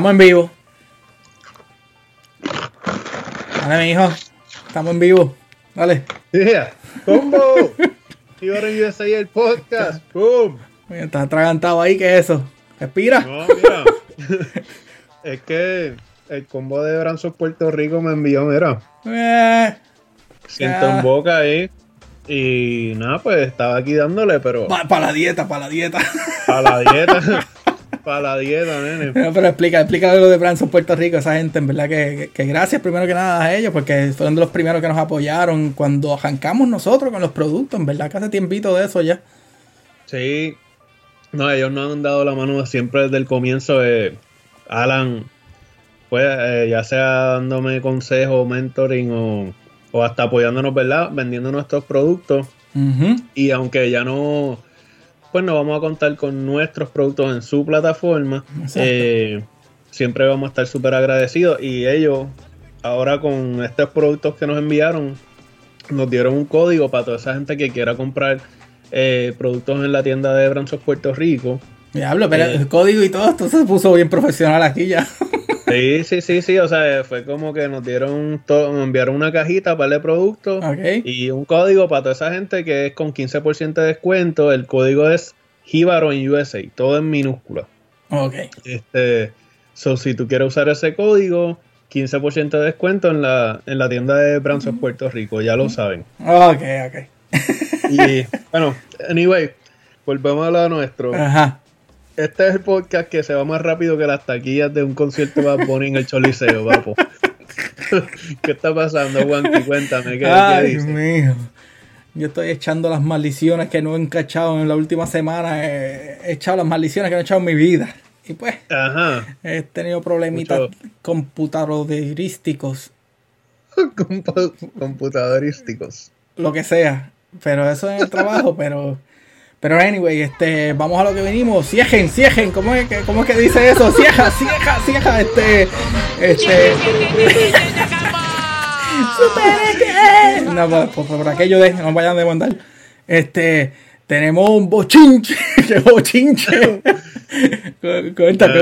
Estamos en vivo. Dale, mi hijo. Estamos en vivo. Dale. Yeah. ¡Combo! Ibar en USA el podcast. ¡Boom! Estás atragantado ahí, ¿qué es eso? Respira. No, mira. es que el combo de Branson Puerto Rico me envió, mira. Eh, Siento en boca ahí. Y nada, pues estaba aquí dándole, pero para la dieta, para la dieta. para la dieta. para la dieta, nene. Pero, pero explica, explica lo de Branson Puerto Rico, esa gente, en verdad que, que- que gracias primero que nada a ellos, porque fueron de los primeros que nos apoyaron cuando arrancamos nosotros con los productos, en verdad que hace tiempito de eso ya. Sí. No, ellos nos han dado la mano siempre desde el comienzo. eh, Alan, pues, eh, ya sea dándome consejos, mentoring o, o hasta apoyándonos, ¿verdad? Vendiendo nuestros productos. Ujú. Y aunque ya no, pues no vamos a contar con nuestros productos en su plataforma, eh, siempre vamos a estar súper agradecidos. Y ellos, ahora con estos productos que nos enviaron, nos dieron un código para toda esa gente que quiera comprar eh, productos en la tienda de Branzos Puerto Rico. Diablo, pero Eh. el código y todo esto se puso bien profesional aquí ya. Sí, sí, sí, sí, o sea, fue como que nos dieron, todo, nos enviaron una cajita para el producto. Y un código para toda esa gente que es con 15% de descuento. El código es Jíbaro en USA, todo en minúscula. Ok. Este, so, si tú quieres usar ese código, 15% de descuento en la, en la tienda de Branson Puerto Rico, ya lo saben. Ok, ok. Y bueno, anyway, volvemos a lo nuestro. Ajá. Este es el podcast que se va más rápido que las taquillas de un concierto de Bad Bunny en el Choliseo, papo. ¿Qué está pasando, Juanqui? Cuéntame, ¿qué, qué Ay, dices? mío. Yo estoy echando las maldiciones que no he encachado en la última semana. He he echado las maldiciones que no he echado en mi vida. Y pues, Ajá. he tenido problemitas Mucho. computadorísticos, Compu- computadorísticos. lo que sea. Pero eso es el trabajo, pero. Pero anyway, este, vamos a lo que venimos. Ciejen, ciejen, ¿cómo es que, cómo es que dice eso? Cieja, cieja, cieja, este. Este. No, por, por- por aquello de no vayan a demandar. Este, tenemos un bochinche. ¿Qué bochinche? Cu- Cuenta, Ah,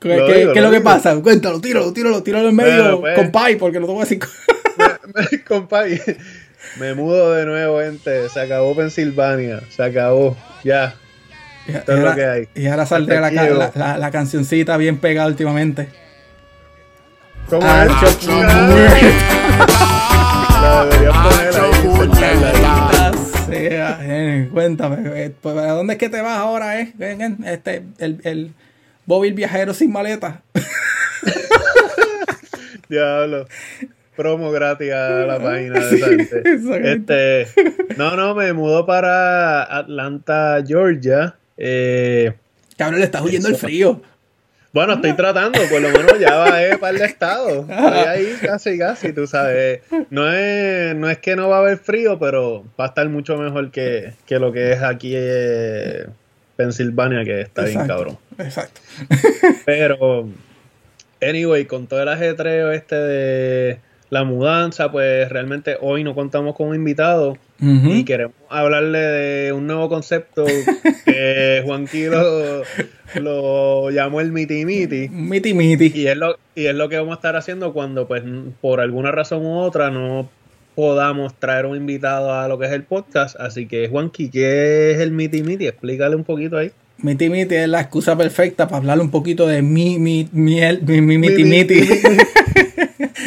¿qué, es lo que pasa? Cuéntalo, tíralo, tíralo, tíralo en medio pues. con pay, porque lo tengo así. Me mudo de nuevo, gente. Se acabó Pensilvania. Se acabó. Ya. Esto es lo que hay. Y ahora saldrá la, la, llegó. la- la cancioncita bien pegada últimamente. ¿Cómo Ah, es? La deberías poner ahí. cuéntame, eh, pues, ¿a dónde es que te vas ahora, eh? Ven, ven, Este, el, el Bobby el viajero sin maleta. Diablo. Promo gratis a la página de gente. Este, no, no, me mudó para Atlanta, Georgia. Eh, Cabrón, le estás huyendo el frío. Bueno, estoy tratando, por lo menos ya bajé para el estado. Estoy ahí casi, casi, tú sabes. No es, no es que no va a haber frío, pero va a estar mucho mejor que, que lo que es aquí eh, Pensilvania, que está bien Exacto, cabrón. Exacto. Pero, anyway, con todo el ajetreo este de la mudanza, pues realmente hoy no contamos con un invitado y queremos hablarle de un nuevo concepto que Juanqui lo, lo llamó el miti miti. Miti miti. Y es, lo, y es lo que vamos a estar haciendo cuando, pues, por alguna razón u otra, no podamos traer un invitado a lo que es el podcast. Así que, Juanqui, ¿qué es el miti miti? Explícale un poquito ahí. Miti miti es la excusa perfecta para hablar un poquito de mi, mi, miel, mi, mi, miti Mi- miti.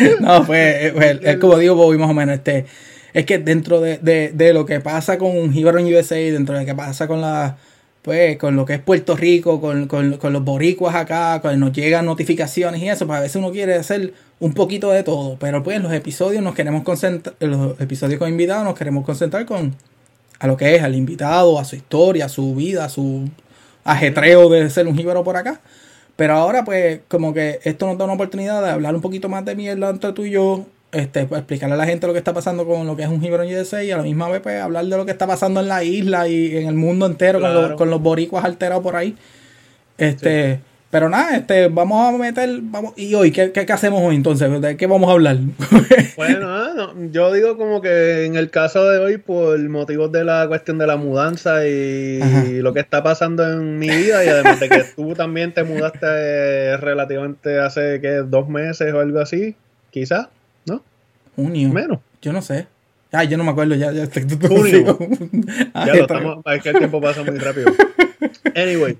no, pues, es como digo Bobby más o menos, este, es que dentro de, de, lo que pasa con en USA, dentro de lo que pasa con la, pues, con lo que es Puerto Rico, con, con, con los boricuas acá, cuando nos llegan notificaciones y eso, pues a veces uno quiere hacer un poquito de todo, pero pues los episodios nos queremos concentrar, los episodios con invitados nos queremos concentrar con a lo que es, al invitado, a su historia, a su vida, a su ajetreo de ser un jíbaro por acá. Pero ahora, pues, como que esto nos da una oportunidad de hablar un poquito más de mierda entre tú y yo, este, pues, explicarle a la gente lo que está pasando con lo que es un jíbaro en USA y a la misma vez, pues, hablar de lo que está pasando en la isla y en el mundo entero con, los, con los boricuas alterados por ahí. Este, Pero nada, este, vamos a meter, vamos, y hoy, ¿qué, qué, hacemos hoy entonces? ¿De qué vamos a hablar? bueno, ah, yo digo como que en el caso de hoy, por motivos de la cuestión de la mudanza y, lo que está pasando en mi vida, y además de que tú también te mudaste relativamente hace que dos meses o algo así, quizás, ¿no? Junio. Menos. Yo no sé. Ay, yo no me acuerdo, ya, ya estoy Junio. ya lo estamos, es que el tiempo pasa muy rápido. Anyway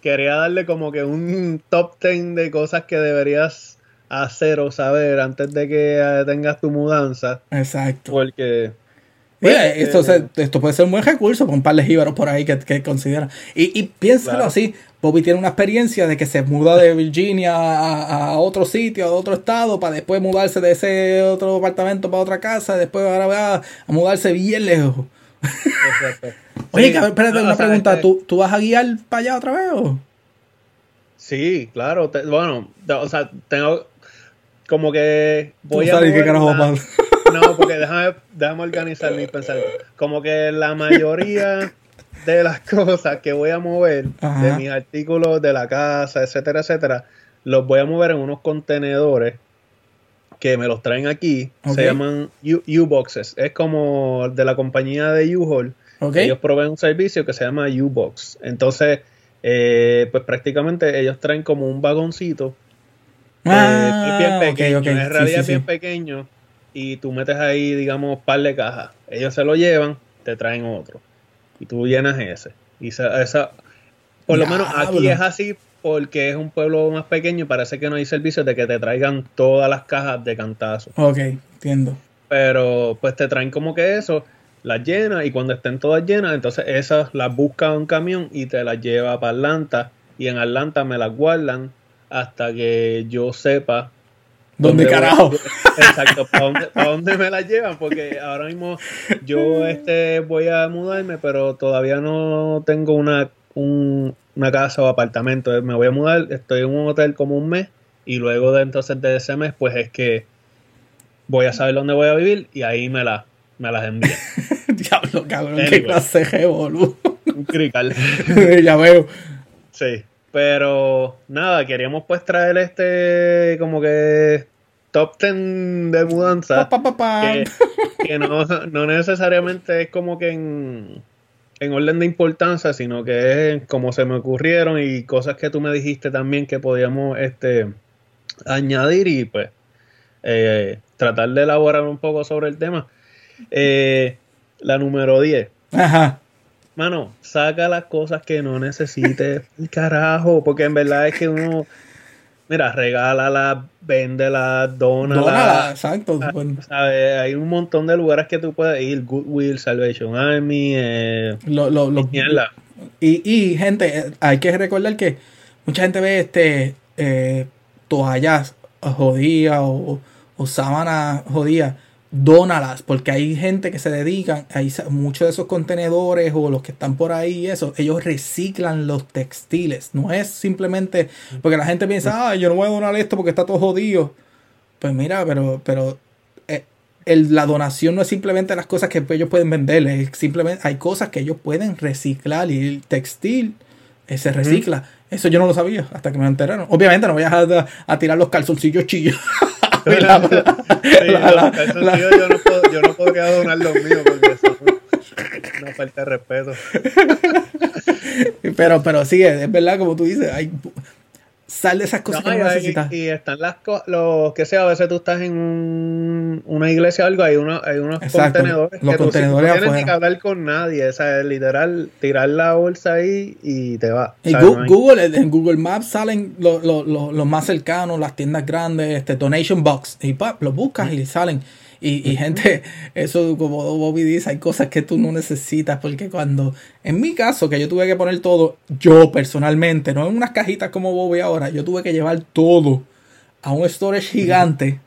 quería darle como que un top 10 de cosas que deberías hacer o saber antes de que eh, tengas tu mudanza. Exacto. Porque. Mira, pues, esto, eh, esto, puede ser un buen recurso para un par de jíbaros por ahí que, que consideran. Y, y piénsalo así: Bobby tiene una experiencia de que se muda de Virginia a, otro sitio, a otro estado, para después mudarse de ese otro apartamento para otra casa, después ahora va a mudarse bien lejos. Exacto. Oye, espérate, una pregunta. Este ¿Tú, ¿Tú, vas a guiar para allá otra vez o? Sí, claro. bueno, o sea, tengo como que voy a. Qué carajo no, porque déjame, déjame organizar mi pensamiento. Como que la mayoría de las cosas que voy a mover, de mis artículos de la casa, etcétera, etcétera, los voy a mover en unos contenedores que me los traen aquí. Se llaman U-Boxes. Es como de la compañía de U-Haul. Ellos proveen un servicio que se llama U-Box. Entonces, eh, pues prácticamente ellos traen como un vagoncito. Eh, ah, bien pequeño. En realidad bien pequeño. Y tú metes ahí, digamos, par de cajas. Ellos se lo llevan, te traen otro. Y tú llenas ese. Y esa, por lo menos aquí es así porque es un pueblo más pequeño y parece que no hay servicio de que te traigan todas las cajas de cantazo. Ok, entiendo. Pero pues te traen como que eso, las llenas y cuando estén todas llenas, entonces esas las busca un camión y te las lleva para Atlanta y en Atlanta me las guardan hasta que yo sepa ¿Dónde, carajo? exacto, ¿para dónde, me las llevan? Porque ahora mismo yo este voy a mudarme, pero todavía no tengo una, un, una casa o apartamento. Me voy a mudar, estoy en un hotel como un mes y luego de entonces de ese mes, pues es que voy a saber dónde voy a vivir y ahí me, la, me las envían. Diablo, cabrón, qué clase boludo. Un crical. ya veo. Sí, pero nada, queríamos pues traer este como que top 10 de mudanza. que, no, no necesariamente es como que en en orden de importancia, sino que es como se me ocurrieron y cosas que tú me dijiste también que podíamos este, añadir y pues eh, tratar de elaborar un poco sobre el tema. Eh, la número 10. Ajá. Mano, saca las cosas que no necesites, carajo, porque en verdad es que uno mira, regálala, véndela, dónala. Dónala, exacto. Ah, Hay un montón de lugares que tú puedes ir, Goodwill, Salvation Army, eh, lo, lo, y, y, gente, hay que recordar que mucha gente ve este eh, toallas jodidas o, o sábanas jodidas dónalas, porque hay gente que se dedican, hay muchos de esos contenedores o los que están por ahí eso, ellos reciclan los textiles, no es simplemente porque la gente piensa, ah, yo no voy a donar esto porque está todo jodido. Pues mira, pero, pero eh, la donación no es simplemente las cosas que ellos pueden vender, es simplemente hay cosas que ellos pueden reciclar y el textil eh, se recicla. Eso yo no lo sabía hasta que me enteraron. Obviamente no voy a, a tirar los calzoncillos chillos. yo, no puedo, yo no podría donar los míos porque eso es una falta de respeto. pero, pero sí, es, verdad, como tú dices, hay, sal de esas cosas que no necesitas. Y, están las los que sea, a veces tú estás en una iglesia o algo, hay, uno, hay unos contenedores los que contenedores tú, no tienes que hablar con nadie, o sea, literal, tirar la bolsa ahí y te va. Y Google, en Google Maps salen los, los, los, más cercanos, las tiendas grandes, este Donation Box, y pa, los buscas y salen. Y, y, gente, eso como Bobby dice, hay cosas que tú no necesitas porque cuando, en mi caso, que yo tuve que poner todo, yo personalmente, no en unas cajitas como Bobby ahora, yo tuve que llevar todo a un storage gigante.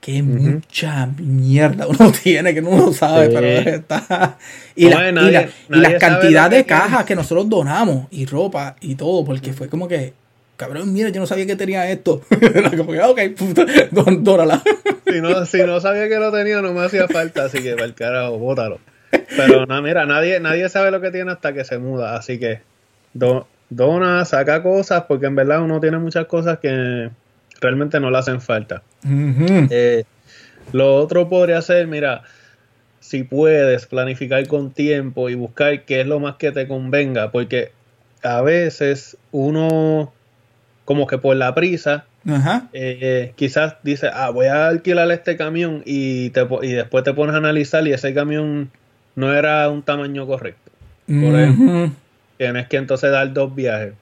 Que mucha mierda uno tiene que no lo sabe, pero está. Y, la, y, la, cantidad de cajas que nosotros donamos y ropa y todo, porque fue como que cabrón, mira, yo no sabía que tenía esto. como que, ok, puta, dórala. si, no, si no sabía que lo tenía, no me hacía falta, así que, para el carajo, bótalo. Pero no, mira, nadie, nadie sabe lo que tiene hasta que se muda, así que dona, saca cosas, porque en verdad uno tiene muchas cosas que realmente no le hacen falta. Eh, lo otro podría ser, mira, si puedes planificar con tiempo y buscar qué es lo más que te convenga, porque a veces uno, como que por la prisa, eh, quizás dice, ah, voy a alquilar este camión y, te, y después te pones a analizar y ese camión no era un tamaño correcto. Por ejemplo, tienes que entonces dar dos viajes.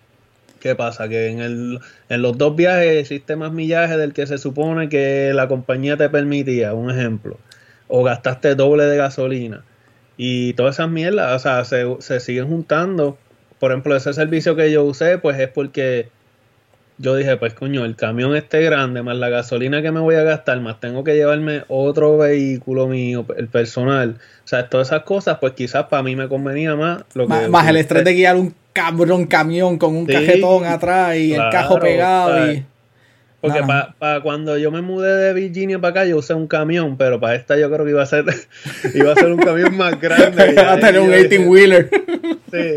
¿Qué pasa? Que en, el, en los dos viajes existe más millaje del que se supone que la compañía te permitía, un ejemplo. O gastaste doble de gasolina. Y todas esas mierdas, o sea, se, se siguen juntando. Por ejemplo, ese servicio que yo usé, pues es porque yo dije, pues coño, el camión este grande, más la gasolina que me voy a gastar, más tengo que llevarme otro vehículo mío, el personal. O sea, todas esas cosas, pues quizás para mí me convenía más lo que... Más, el estrés de guiar un cabrón camión con un cajetón atrás y el cajo pegado y... Porque para cuando yo me mudé de Virginia para acá, yo usé un camión, pero para esta yo creo que iba a ser, iba a ser un camión más grande. iba a tener un 18-wheeler. Sí.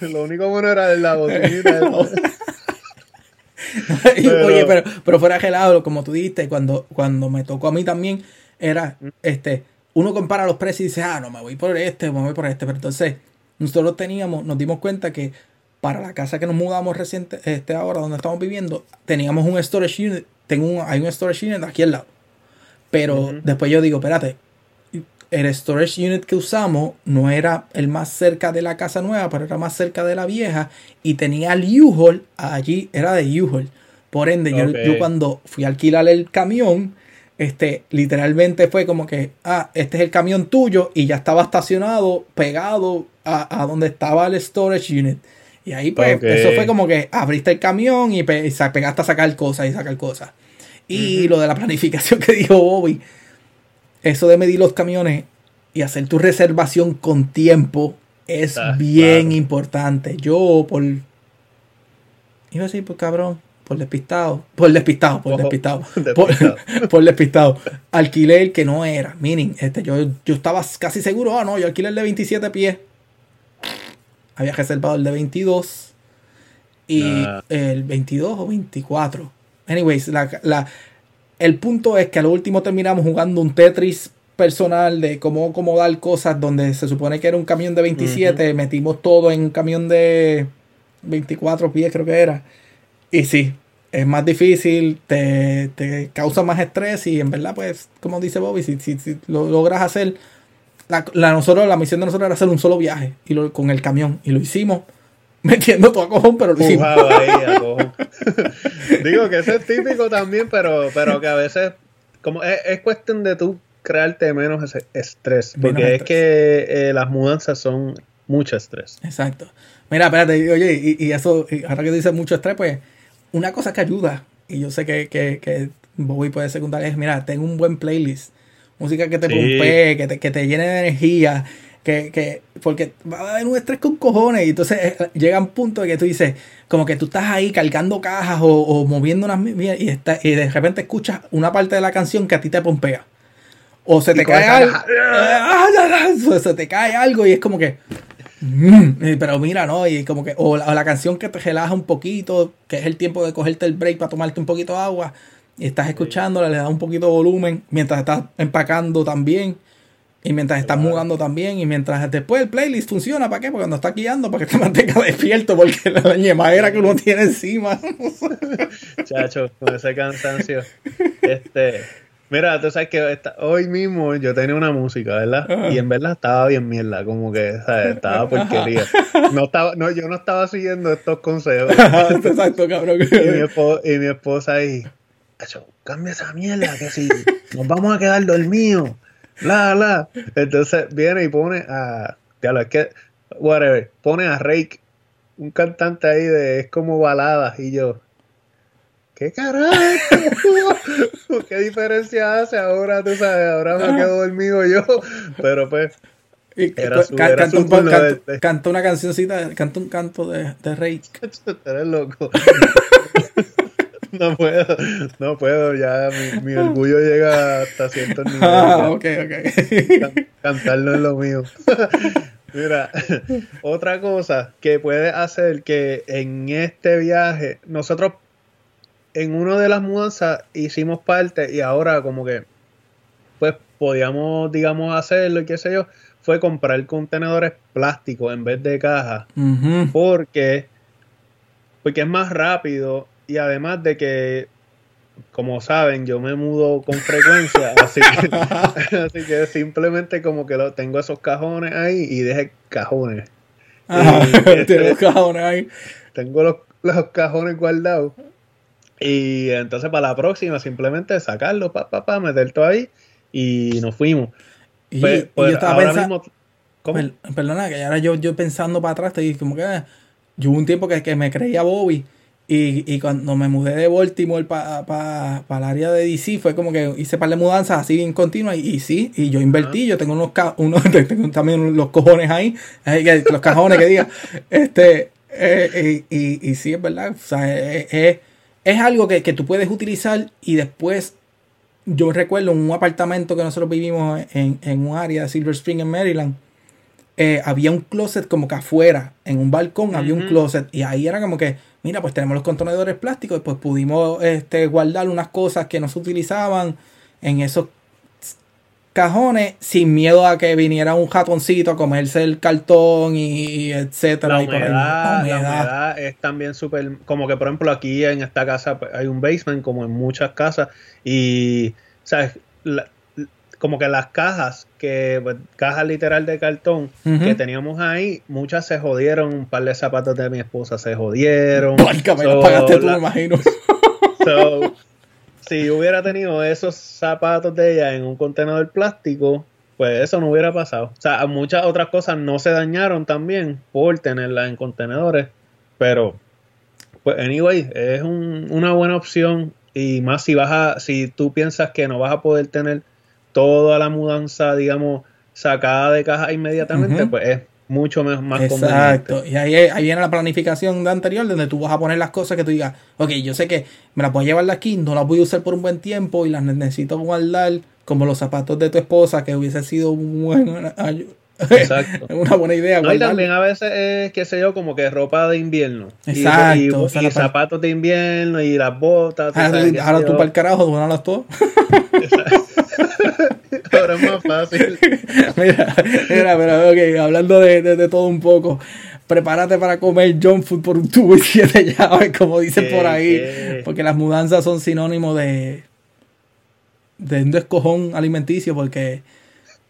Lo único bueno era la bocinita. Oye, pero, pero fuera gelado, como tú dijiste, cuando, cuando me tocó a mí también, era, este, uno compara los precios y dice, ah, no, me voy por este, me voy por este. Pero entonces, nosotros teníamos, nos dimos cuenta que para la casa que nos mudamos reciente, este ahora donde estamos viviendo, teníamos un storage unit, tengo un, hay un storage unit aquí al lado. Pero después yo digo, espérate, el storage unit que usamos no era el más cerca de la casa nueva, pero era más cerca de la vieja y tenía el U-Haul allí, era de U-Haul. Por ende, yo, cuando fui a alquilar el camión, este, literalmente fue como que, ah, este es el camión tuyo y ya estaba estacionado, pegado a, donde estaba el storage unit. Y ahí pues, eso fue como que abriste el camión y, pegaste a sacar cosas y sacar cosas. Y lo de la planificación que dijo Bobby, eso de medir los camiones y hacer tu reservación con tiempo es ah, bien importante. Yo por... Iba a decir, por cabrón, por despistado, por despistado, por despistado, Por, despistado. Alquiler el que no era, meaning, este, yo, yo estaba casi seguro, ah, no, yo alquilé el de 27 pies. Había reservado el de 22 y ah. el 22 o 24. Anyways, la, la, el punto es que al último terminamos jugando un Tetris personal de cómo acomodar cosas donde se supone que era un camión de 27, metimos todo en un camión de 24 pies creo que era. Y sí, es más difícil, te, causa más estrés y en verdad pues, como dice Bobby, si, si, lo logras hacer, la, nosotros, la misión de nosotros era hacer un solo viaje y lo, con el camión y lo hicimos metiendo todo a cojón, pero lo hicimos. Digo que eso es típico también, pero, pero que a veces como es, cuestión de tú crearte menos ese estrés, porque es que eh, las mudanzas son mucho estrés. Exacto. Mira, espérate, oye, y, eso, ahora que dices mucho estrés, pues una cosa que ayuda, y yo sé que, que, que Bobby puede secundar, es, mira, tengo un buen playlist, música que te sí. que te, que te llene de energía, que, que, porque va a haber un estrés con cojones y entonces eh, llega un punto de que tú dices, como que tú estás ahí cargando cajas o, moviendo unas y, está, y de repente escuchas una parte de la canción que a ti te pompea. O se te cae algo. se te cae algo y es como que. Mm, pero mira, ¿no? Y como que. O la, canción que te relaja un poquito, que es el tiempo de cogerte el break para tomarte un poquito de agua. Y estás escuchándola, le das un poquito de volumen mientras estás empacando también. Y mientras estás mudando también, y mientras después el playlist funciona, ¿para qué? Porque cuando estás guiando, para que te mantenga despierto, porque la ñemadera que uno tiene encima. Chacho, con ese cansancio. Este, mira, tú sabes que hoy mismo yo tenía una música, ¿verdad? Y en verdad estaba bien mierda, como que, ¿sabes? Estaba porquería. No estaba, no, yo no estaba siguiendo estos consejos. Exacto, cabrón. Y mi, esposa, y mi esposa ahí, Chacho, cambia esa mierda, que si nos vamos a quedar dormidos la, la. Entonces viene y pone a. Ya lo es que. Whatever. Pone a Rake, un cantante ahí de. Es como baladas. Y yo. ¿Qué carajo? ¿Qué diferencia hace ahora? Tú sabes, ahora me quedo dormido yo. Pero pues. era su, era un, canta, una cancioncita, canta un canto de, de Rake. Eres loco. no puedo, no puedo, ya mi, orgullo llega hasta cierto nivel. Ah, ok, ok. cantarlo es lo mío. Mira, otra cosa que puede hacer que en este viaje, nosotros en una de las mudanzas hicimos parte y ahora como que, pues podíamos, digamos, hacerlo y qué sé yo, fue comprar contenedores plásticos en vez de cajas. Porque, porque es más rápido y además de que como saben, yo me mudo con frecuencia, así que, así que simplemente como que lo, tengo esos cajones ahí y dejé cajones. Este, los cajones ahí. Tengo los, los, cajones guardados. Y entonces para la próxima simplemente sacarlo, pa, pa, pa, meter todo ahí y nos fuimos. Y, pues, yo pues, estaba pensando... perdona, que ahora yo, yo pensando para atrás, te dije como que ah, yo hubo un tiempo que, que me creía Bobby y, y cuando me mudé de Baltimore para pa, pa el área de DC, fue como que hice par de mudanzas así en continua. Y, sí, y yo invertí, yo tengo unos, unos tengo también los cojones ahí, los cajones que diga. Este, eh, y, y, sí, es verdad. O sea, es, es algo que, que, tú puedes utilizar y después. Yo recuerdo un apartamento que nosotros vivimos en, en un área de Silver Spring en Maryland. Eh, había un closet como que afuera, en un balcón había un closet y ahí era como que mira, pues tenemos los contenedores plásticos, pues pudimos este, guardar unas cosas que no se utilizaban en esos cajones sin miedo a que viniera un jatoncito a comerse el cartón y, etcétera. La humedad, la humedad. es también súper, como que por ejemplo aquí en esta casa pues, hay un basement como en muchas casas y, ¿sabes? Como que las cajas, que pues, cajas literal de cartón que teníamos ahí, muchas se jodieron, un par de zapatos de mi esposa se jodieron. pagaste tú, me imagino. si hubiera tenido esos zapatos de ella en un contenedor plástico, pues eso no hubiera pasado. O sea, muchas otras cosas no se dañaron también por tenerlas en contenedores, pero pues anyway, es una buena opción y más si vas a, si tú piensas que no vas a poder tener toda la mudanza, digamos, sacada de caja inmediatamente, pues es mucho más, más Exacto. Y ahí, ahí viene la planificación de anterior, donde tú vas a poner las cosas que tú digas, ok, yo sé que me las voy a llevar de aquí, no las voy a usar por un buen tiempo y las necesito guardar, como los zapatos de tu esposa, que hubiese sido un buen, Exacto. una buena idea. y también a veces es, qué sé yo, como que ropa de invierno. Exacto. Y, zapatos de invierno y las botas. Ahora, tú para el carajo, las todas. Ahora es más fácil. mira, mira, pero ok, hablando de, de, todo un poco. Prepárate para comer junk food por un tubo y siete llaves, como dicen por ahí. Porque las mudanzas son sinónimo de, de un descojón alimenticio, porque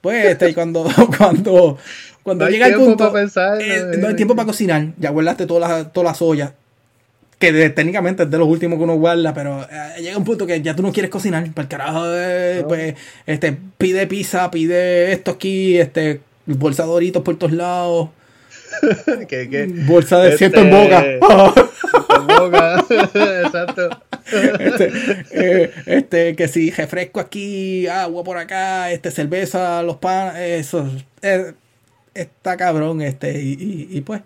pues este, cuando, cuando, cuando llega el punto, pensar, eh, no hay tiempo para cocinar, ya guardaste todas las toda la soya, que técnicamente es de los últimos que uno guarda, pero eh, llega un punto que ya tú no quieres cocinar, para el carajo, eh, pues, este, pide pizza, pide esto aquí, este, bolsadoritos por todos lados. Bolsa de este, en boca. en boca, exacto. Este, eh, este, que si refresco aquí, agua por acá, este, cerveza, los pan, eso, está cabrón, este, y, y pues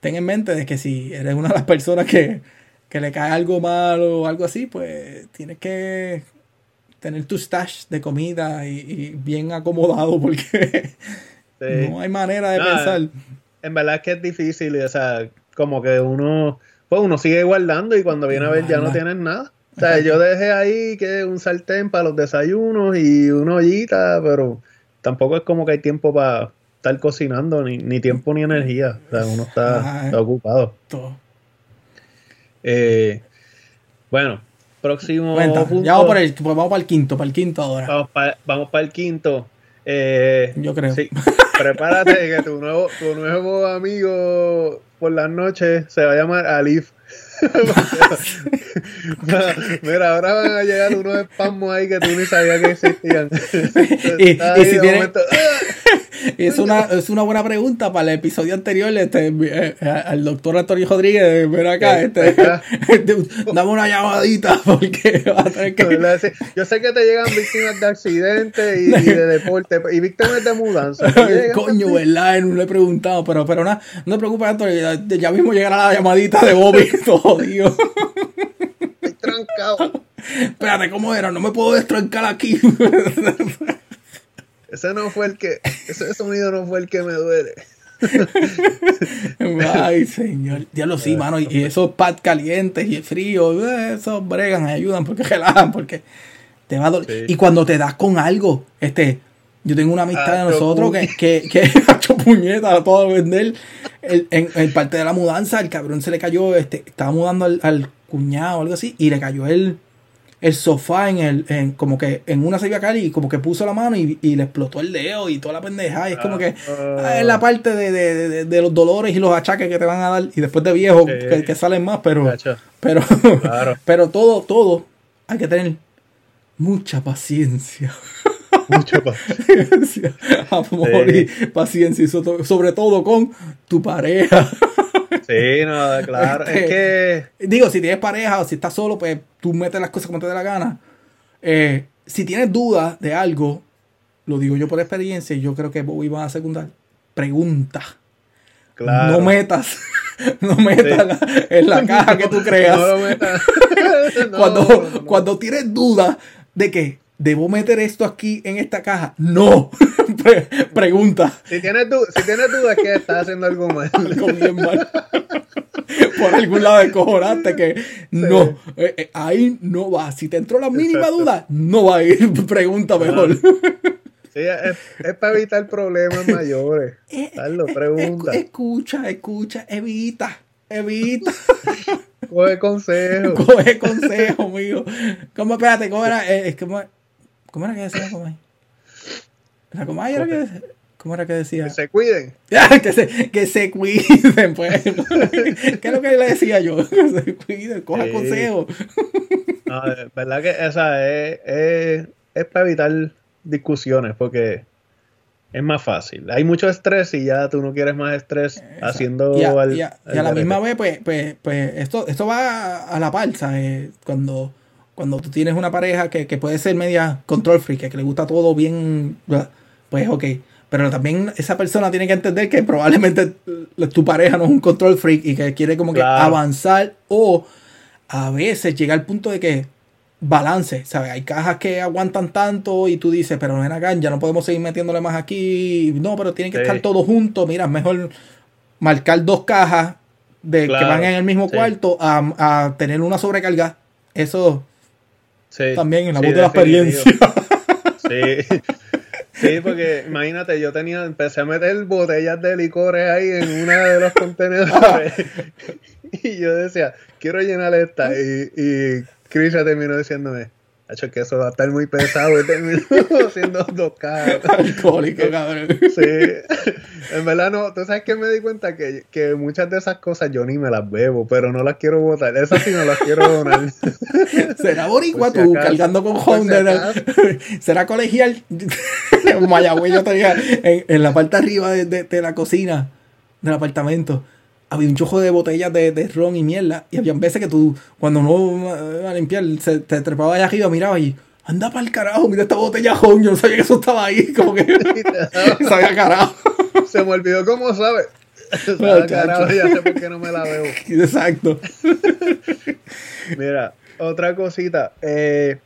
ten en mente de que si eres una de las personas que, le cae algo malo o algo así, pues tienes que tener tu stash de comida y, bien acomodado porque no hay manera de pensar. En verdad es que es difícil, o sea, como que uno, pues uno sigue guardando y cuando viene a ver ya no tienes nada. O sea, yo dejé ahí que un sartén para los desayunos y una ollita, pero tampoco es como que hay tiempo para estar cocinando, ni, ni tiempo ni energía. O sea, uno está, ocupado. Eh, bueno, próximo punto. Ya vamos, por el, pues vamos para el quinto, para el quinto ahora. Vamos para, vamos para el quinto. Eh, Yo creo. Sí, prepárate que tu nuevo, tu nuevo amigo por las noches se va a llamar Alif. Mira, ahora van a llegar unos espasmos ahí que tú ni sabías que existían. y, y si tiene, es, una, es una buena pregunta para el episodio anterior este, eh, al doctor Antonio Rodríguez. Ven acá, este, dame una llamadita porque va a tener que... Yo sé que te llegan víctimas de accidentes y, de deporte y víctimas de mudanza. Coño, ¿verdad? No le he preguntado, pero, pero nada, no te preocupes, Antonio. Ya, ya mismo llegará la llamadita de Bobby, todo, tío. Estoy trancado. Espérate, ¿cómo era? No me puedo destrancar aquí. Ese no fue el que. Ese sonido no fue el que me duele. Ay, señor. Diablo, sí, mano. Y, esos pads calientes y el frío, eh, esos bregan, ayudan porque relajan, porque te va a doler. Y cuando te das con algo, este, yo tengo una amistad de nosotros que, que, que ha hecho puñetas a todo vender. El, en, en, parte de la mudanza, el cabrón se le cayó, este, estaba mudando al, al cuñado o algo así, y le cayó el, el sofá en el, en, como que en una se iba a y como que puso la mano y, y, le explotó el dedo y toda la pendeja. Y es como que ah, es la parte de, de, de, los dolores y los achaques que te van a dar y después de viejo que, que, salen más, pero, pero, pero todo, todo hay que tener mucha paciencia. Mucha paciencia. Amor y paciencia, y sobre todo con tu pareja. Sí, no, claro. es que. Digo, si tienes pareja o si estás solo, pues tú metes las cosas como te dé la gana. Eh, si tienes dudas de algo, lo digo yo por experiencia y yo creo que Bobby va a secundar. Pregunta. Claro. No metas. No metas en la caja que tú creas. No lo metas. cuando, cuando tienes dudas de que ¿Debo meter esto aquí en esta caja? No. Pregunta. Si tienes, si tienes dudas que estás haciendo algo mal. algo bien mal. Por algún lado descojonaste que no. Eh, eh, ahí no va. Si te entró la mínima duda, no va a ir. Pregunta mejor. Sí, es, para evitar problemas mayores. Carlos, eh, pregunta. Escucha, escucha, evita, evita. Coge consejo. Coge consejo, mío. ¿Cómo, espérate, cómo era? Es como ¿Cómo era que decía Comay? ¿La Comay era que ¿Cómo era que decía? Que se cuiden. que, se, que se cuiden, pues. ¿Qué es lo que le decía yo? Que se cuiden, coja consejo. no, verdad que esa es, es, es para evitar discusiones, porque es más fácil. Hay mucho estrés y ya tú no quieres más estrés haciendo y a, y a, la misma vez, pues, pues, pues esto, esto va a la par, ¿sabes? Cuando cuando tú tienes una pareja que, puede ser media control freak, que le gusta todo bien, pues ok. Pero también esa persona tiene que entender que probablemente tu pareja no es un control freak y que quiere como que avanzar o a veces llega al punto de que balance, ¿sabes? Hay cajas que aguantan tanto y tú dices, pero ven acá, ya no podemos seguir metiéndole más aquí. No, pero tienen que estar todos juntos. Mira, mejor marcar dos cajas de que van en el mismo cuarto a, a tener una sobrecarga. Eso también en la voz de la experiencia. Sí. Sí, porque imagínate, yo tenía, empecé a meter botellas de licores ahí en uno de los contenedores. y yo decía, quiero llenar esta. Y, y Chris ya terminó diciéndome, hecho que eso va a estar muy pesado y terminó haciendo dos caras. Alcohólico, cabrón. Sí. En verdad no, tú sabes que me di cuenta que, que, muchas de esas cosas yo ni me las bebo, pero no las quiero botar. Esas sí no las quiero donar. ¿Será boricua tú cargando con Honda? ¿Será colegial? Mayagüey yo tenía en, en, la parte arriba de, de, de la cocina del apartamento había un chojo de botellas de, de, ron y mierda. Y había veces que tú, cuando no iba a limpiar, se, te trepaba allá arriba, miraba y anda para el carajo, mira esta botella ron. Yo no sabía que eso estaba ahí, como que sabía carajo. Se me olvidó cómo sabe. Sabe carajo, ya sé por qué no me la veo. Exacto. mira, otra cosita. Eh,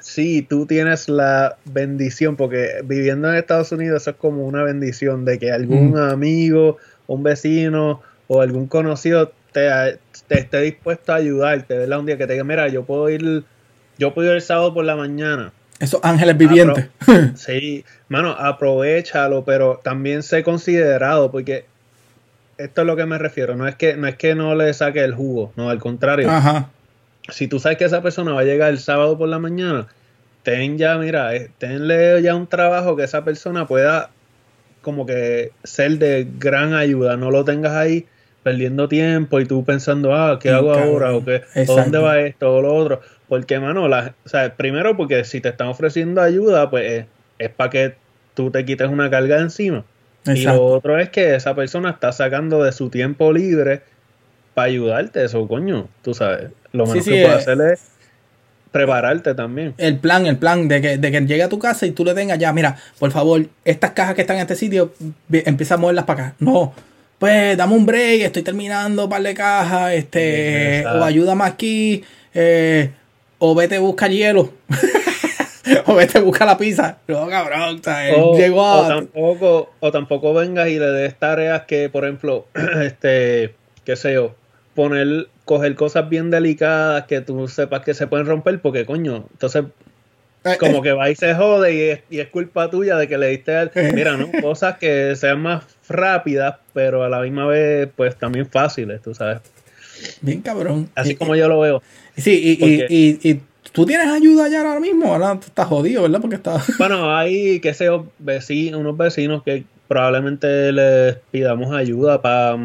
sí, tú tienes la bendición, porque viviendo en Estados Unidos eso es como una bendición de que algún amigo, un vecino o algún conocido te, esté dispuesto a ayudarte, ¿verdad? Un día que te diga, mira, yo puedo ir, yo puedo ir el sábado por la mañana. Esos ángeles vivientes. sí, mano, aprovechalo, pero también sé considerado, porque esto es lo que me refiero. No es que no, es que no le saque el jugo, no, al contrario. Ajá. Si tú sabes que esa persona va a llegar el sábado por la mañana, ten ya, mira, eh, tenle ya un trabajo que esa persona pueda como que ser de gran ayuda, no lo tengas ahí perdiendo tiempo y tú pensando, ah, ¿qué hago ahora? ¿O, qué, dónde va esto? O lo otro. Porque, mano, la, o sea, primero porque si te están ofreciendo ayuda, pues es, para que tú te quites una carga encima. Y lo otro es que esa persona está sacando de su tiempo libre para ayudarte. Eso, coño, tú sabes. Lo menos que puede eh, hacer es prepararte también. El plan, el plan de que, de que llegue a tu casa y tú le tengas ya, mira, por favor, estas cajas que están en este sitio, empieza a moverlas para acá. No, pues dame un break, estoy terminando un par de cajas, este, o ayúdame aquí, eh, o vete a buscar hielo. o vete a buscar la pizza. No, cabrón, o, llegó a... o, tampoco, o tampoco vengas y le des tareas que, por ejemplo, este, qué sé yo, poner, coger cosas bien delicadas que tú sepas que se pueden romper, porque coño, entonces como eh. que va y se jode y es, y es culpa tuya de que le diste, eh. mira, ¿no? Cosas que sean más rápidas, pero a la misma vez, pues también fáciles, tú sabes. Bien cabrón. Así como yo lo veo. Sí, y, y, y, tú tienes ayuda ya ahora mismo, ahora estás jodido, ¿verdad? Porque está... Bueno, hay, qué sé yo, vecinos, unos vecinos que probablemente les pidamos ayuda para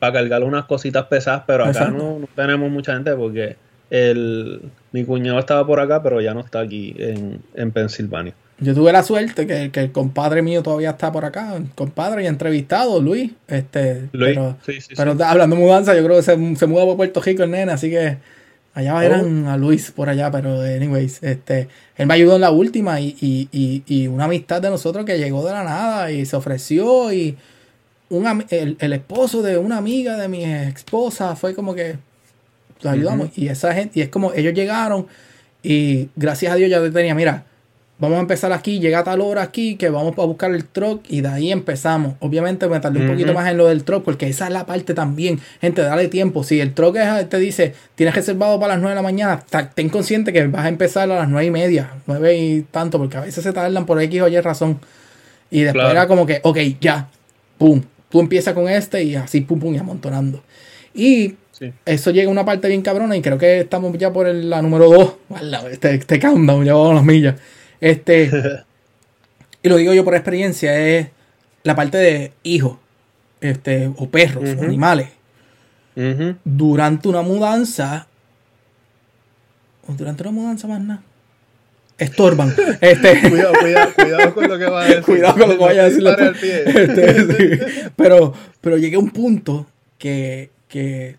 cargar unas cositas pesadas, pero acá no, no tenemos mucha gente porque el, mi cuñado estaba por acá, pero ya no está aquí en, en Pensilvania. Yo tuve la suerte que, que, el compadre mío todavía está por acá, el compadre y entrevistado, Luis. Este, Luis, pero, sí, sí, pero hablando de mudanza, yo creo que se, se muda por Puerto Rico el nene, así que allá oh. eran a Luis por allá, pero anyways, este, él me ayudó en la última y, y, y, y, una amistad de nosotros que llegó de la nada y se ofreció y un, el, el esposo de una amiga de mi esposa fue como que los ayudamos. Y esa gente, y es como ellos llegaron y gracias a Dios ya tenía, mira, vamos a empezar aquí, llega a tal hora aquí, que vamos a buscar el truck y de ahí empezamos. Obviamente me tardé un poquito más en lo del truck, porque esa es la parte también. Gente, dale tiempo. Si el truck te dice, tienes reservado para las 9 de la mañana, ten consciente que vas a empezar a las 9 y media, 9 y tanto, porque a veces se tardan por X o Y razón. Y después era como que, ok, ya, pum, tú empiezas con este y así, pum, pum, y amontonando. Y eso llega a una parte bien cabrona y creo que estamos ya por la número 2. Este, este countdown, ya vamos las millas. Este, y lo digo yo por experiencia, es la parte de hijos, este, o perros, o animales. Durante una mudanza, o durante una mudanza más nada, estorban. Este, cuidado, cuidado, cuidado con lo que va a decir. Cuidado con lo que vaya a decir. Este, pero, pero llegué a un punto que, que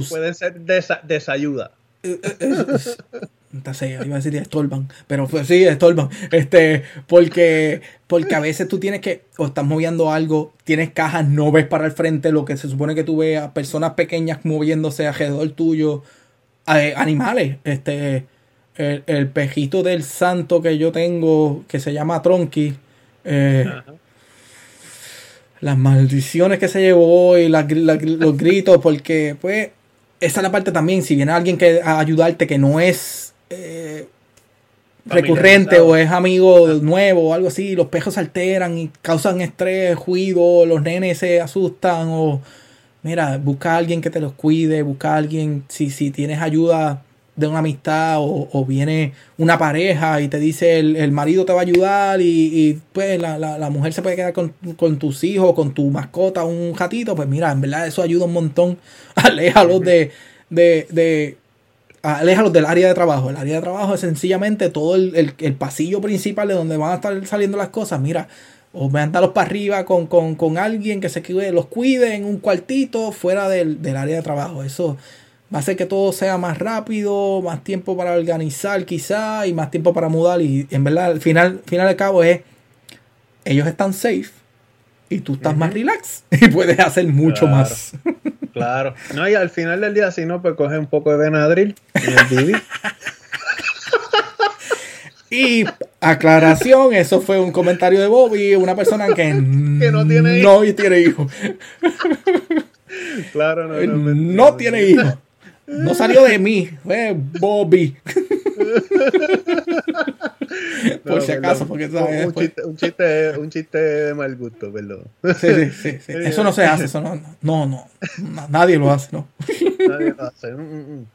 Pueden ser desayuda. Eh, eh, eh, iba a decir estorban, pero pues, sí, estorban. Este, porque, porque a veces tú tienes que, o estás moviendo algo, tienes cajas, no ves para el frente lo que se supone que tú veas, personas pequeñas moviéndose alrededor tuyo, animales, este, el, pejito del santo que yo tengo, que se llama Tronky, las maldiciones que se llevó y los gritos, porque pues esa es la parte también, si viene alguien que a ayudarte que no es eh, recurrente o es amigo nuevo o algo así, los pejos se alteran y causan estrés, ruido, los nenes se asustan o mira, busca a alguien que te los cuide, busca a alguien, si, si tienes ayuda de una amistad o, viene una pareja y te dice el, marido te va a ayudar y, pues la, mujer se puede quedar con, tus hijos, con tu mascota, un gatito, pues mira, en verdad eso ayuda un montón. Aléjalos de, de, de aléjalos del área de trabajo. El área de trabajo es sencillamente todo el, pasillo principal de donde van a estar saliendo las cosas. Mira, o mandarlos para arriba con, con, alguien que se los cuide en un cuartito fuera del, del área de trabajo. Eso va a hacer que todo sea más rápido, más tiempo para organizar quizá y más tiempo para mudar y en verdad al final, final de cabo es ellos están safe y tú estás más relax y puedes hacer mucho más. claro. No, y al final del día si no pues coge un poco de Benadryl en el Y aclaración, eso fue un comentario de Bobby, una persona que, no tiene hijos. No tiene hijos. Claro, no, no, no tiene hijos. No salió de mí, fue Bobby. Por si acaso, porque sabes. Un, chiste, un, chiste, un chiste de mal gusto, perdón. Sí, sí, sí, Eso no se hace, eso no, no, no. Nadie lo hace, ¿no? Nadie lo hace. Mm, mm, mm.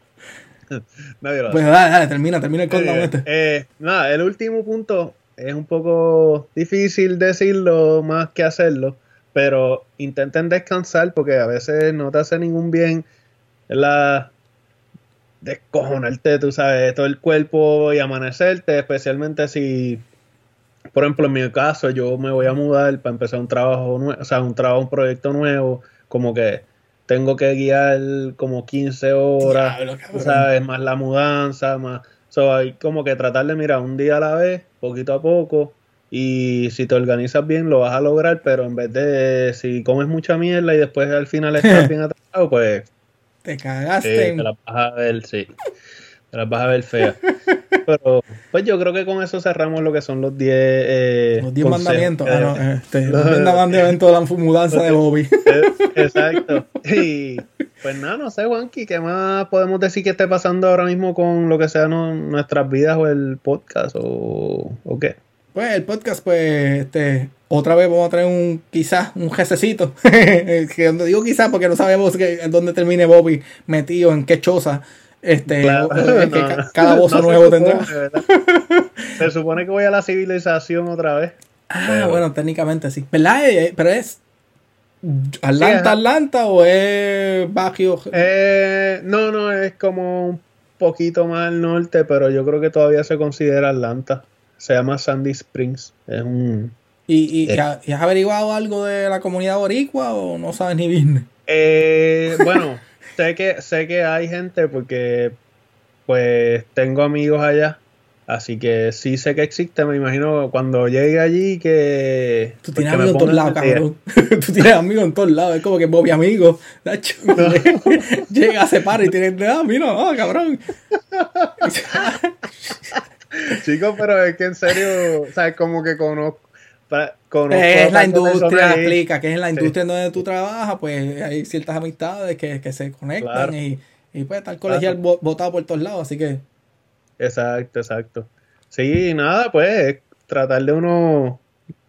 Nadie lo pues hace. Pues dale, dale, termina, termina el eh, este. Eh, nada, el último punto es un poco difícil decirlo más que hacerlo, pero intenten descansar porque a veces no te hace ningún bien la descojonarte, tú sabes, todo el cuerpo y amanecerte, especialmente si, por ejemplo, en mi caso, yo me voy a mudar para empezar un trabajo nuevo, o sea, un trabajo, un proyecto nuevo, como que tengo que guiar como 15 horas, tú sabes, más la mudanza, más... So, hay como que tratar de mirar un día a la vez, poquito a poco, y si te organizas bien lo vas a lograr, pero en vez de si comes mucha mierda y después al final estás bien atrasado, pues te cagaste. la sí. las vas a ver feas. Pero, pues yo creo que con eso cerramos lo que son los 10 eh, Los 10 mandamientos. Ah, no, este, los 10 mandamientos de la mudanza de Bobby. Exacto. Y pues nada, no sé, Juanqui, ¿qué más podemos decir que esté pasando ahora mismo con lo que sean nuestras vidas o el podcast o, o qué? Pues el podcast, pues, este, otra vez vamos a traer un, quizás, un jececito. que digo quizás porque no sabemos que, dónde termine Bobby metido, en qué choza. Este, cada voz nuevo tendrá. se supone que voy a la civilización otra vez. Ah, bueno, técnicamente sí. ¿Verdad? Eh, pero es Atlanta, Atlanta o es Bajo. Eh, no, no, es como un poquito más al norte, pero yo creo que todavía se considera Atlanta. Se llama Sandy Springs. Es un. ¿Y, y, has averiguado algo de la comunidad boricua o no sabes ni bien? Eh, bueno, sé que sé que hay gente porque pues tengo amigos allá Así que sí sé que existe, me imagino cuando llegue allí que... Tú tienes amigos en todos lados, cabrón. Tú tienes amigos en todos lados, es como que Bobby amigo. Llega, se para y tiene... Ah, mira, ah, cabrón. Chicos, pero es que en serio, o sea, como que conozco... es la industria, explica que es en la industria en donde tú trabajas, pues hay ciertas amistades que, que se conectan y, y pues está el colegial votado por todos lados, así que... Exacto, exacto. Sí, nada, pues tratar de uno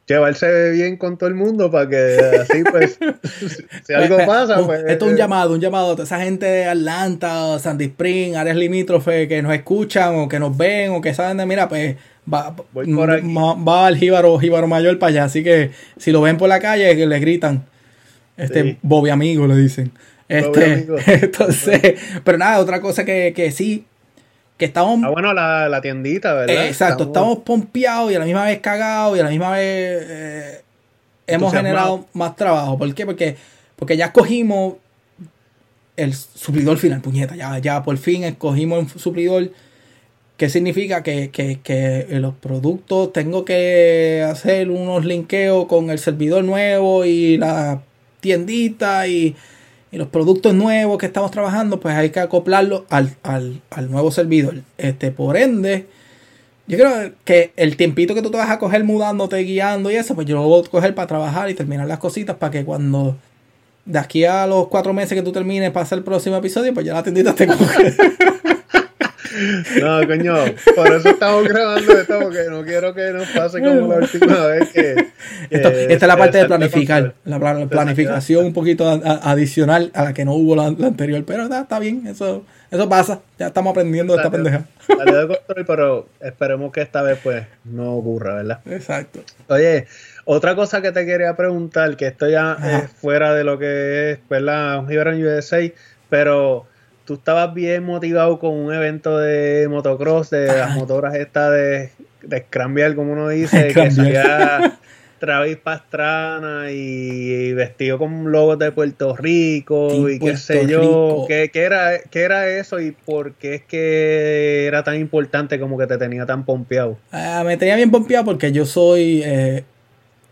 llevarse bien con todo el mundo para que así pues si algo pasa pues esto es un llamado un llamado a toda esa gente de Atlanta Sandy Spring áreas limítrofes que nos escuchan o que nos ven o que saben de mira pues va, va, al jíbaro, jíbaro mayor para allá así que si lo ven por la calle que le gritan este Bobby amigo le dicen este entonces pero nada otra cosa que, que sí que estamos... Ah, bueno, la, tiendita, ¿verdad? exacto, estamos... pompeados y a la misma vez cagados y a la misma vez eh, hemos generado más trabajo. ¿Por qué? Porque, porque ya escogimos el suplidor final, puñeta, ya, ya por fin escogimos el suplidor. ¿Qué significa? Que, que, que los productos tengo que hacer unos linkeos con el servidor nuevo y la tiendita y y los productos nuevos que estamos trabajando, pues hay que acoplarlos al, nuevo servidor. Este, por ende, yo creo que el tiempito que tú te vas a coger mudándote, guiando y eso, pues yo lo voy a coger para trabajar y terminar las cositas para que cuando de aquí a los cuatro meses que tú termines pasa el próximo episodio, pues ya la tendita te. No, coño, por eso estamos grabando esto, porque no quiero que nos pase como la última vez que. esta es la parte de planificar, la, planificación un poquito adicional a la que no hubo la, anterior, pero está, bien, eso, eso pasa, ya estamos aprendiendo de esta pendeja. Salió de control, pero esperemos que esta vez pues no ocurra, ¿verdad? Exacto. Oye, otra cosa que te quería preguntar, que esto ya es fuera de lo que es, ¿verdad? Un Gibran USA, pero tú estabas bien motivado con un evento de motocross, de las motoras estas de, de como uno dice, que salía Travis Pastrana y, vestido con logos de Puerto Rico y qué sé yo. ¿Qué, era, ¿Qué era eso y por qué es que era tan importante como que te tenía tan pompeado? Ah, me tenía bien pompeado porque yo soy... Eh,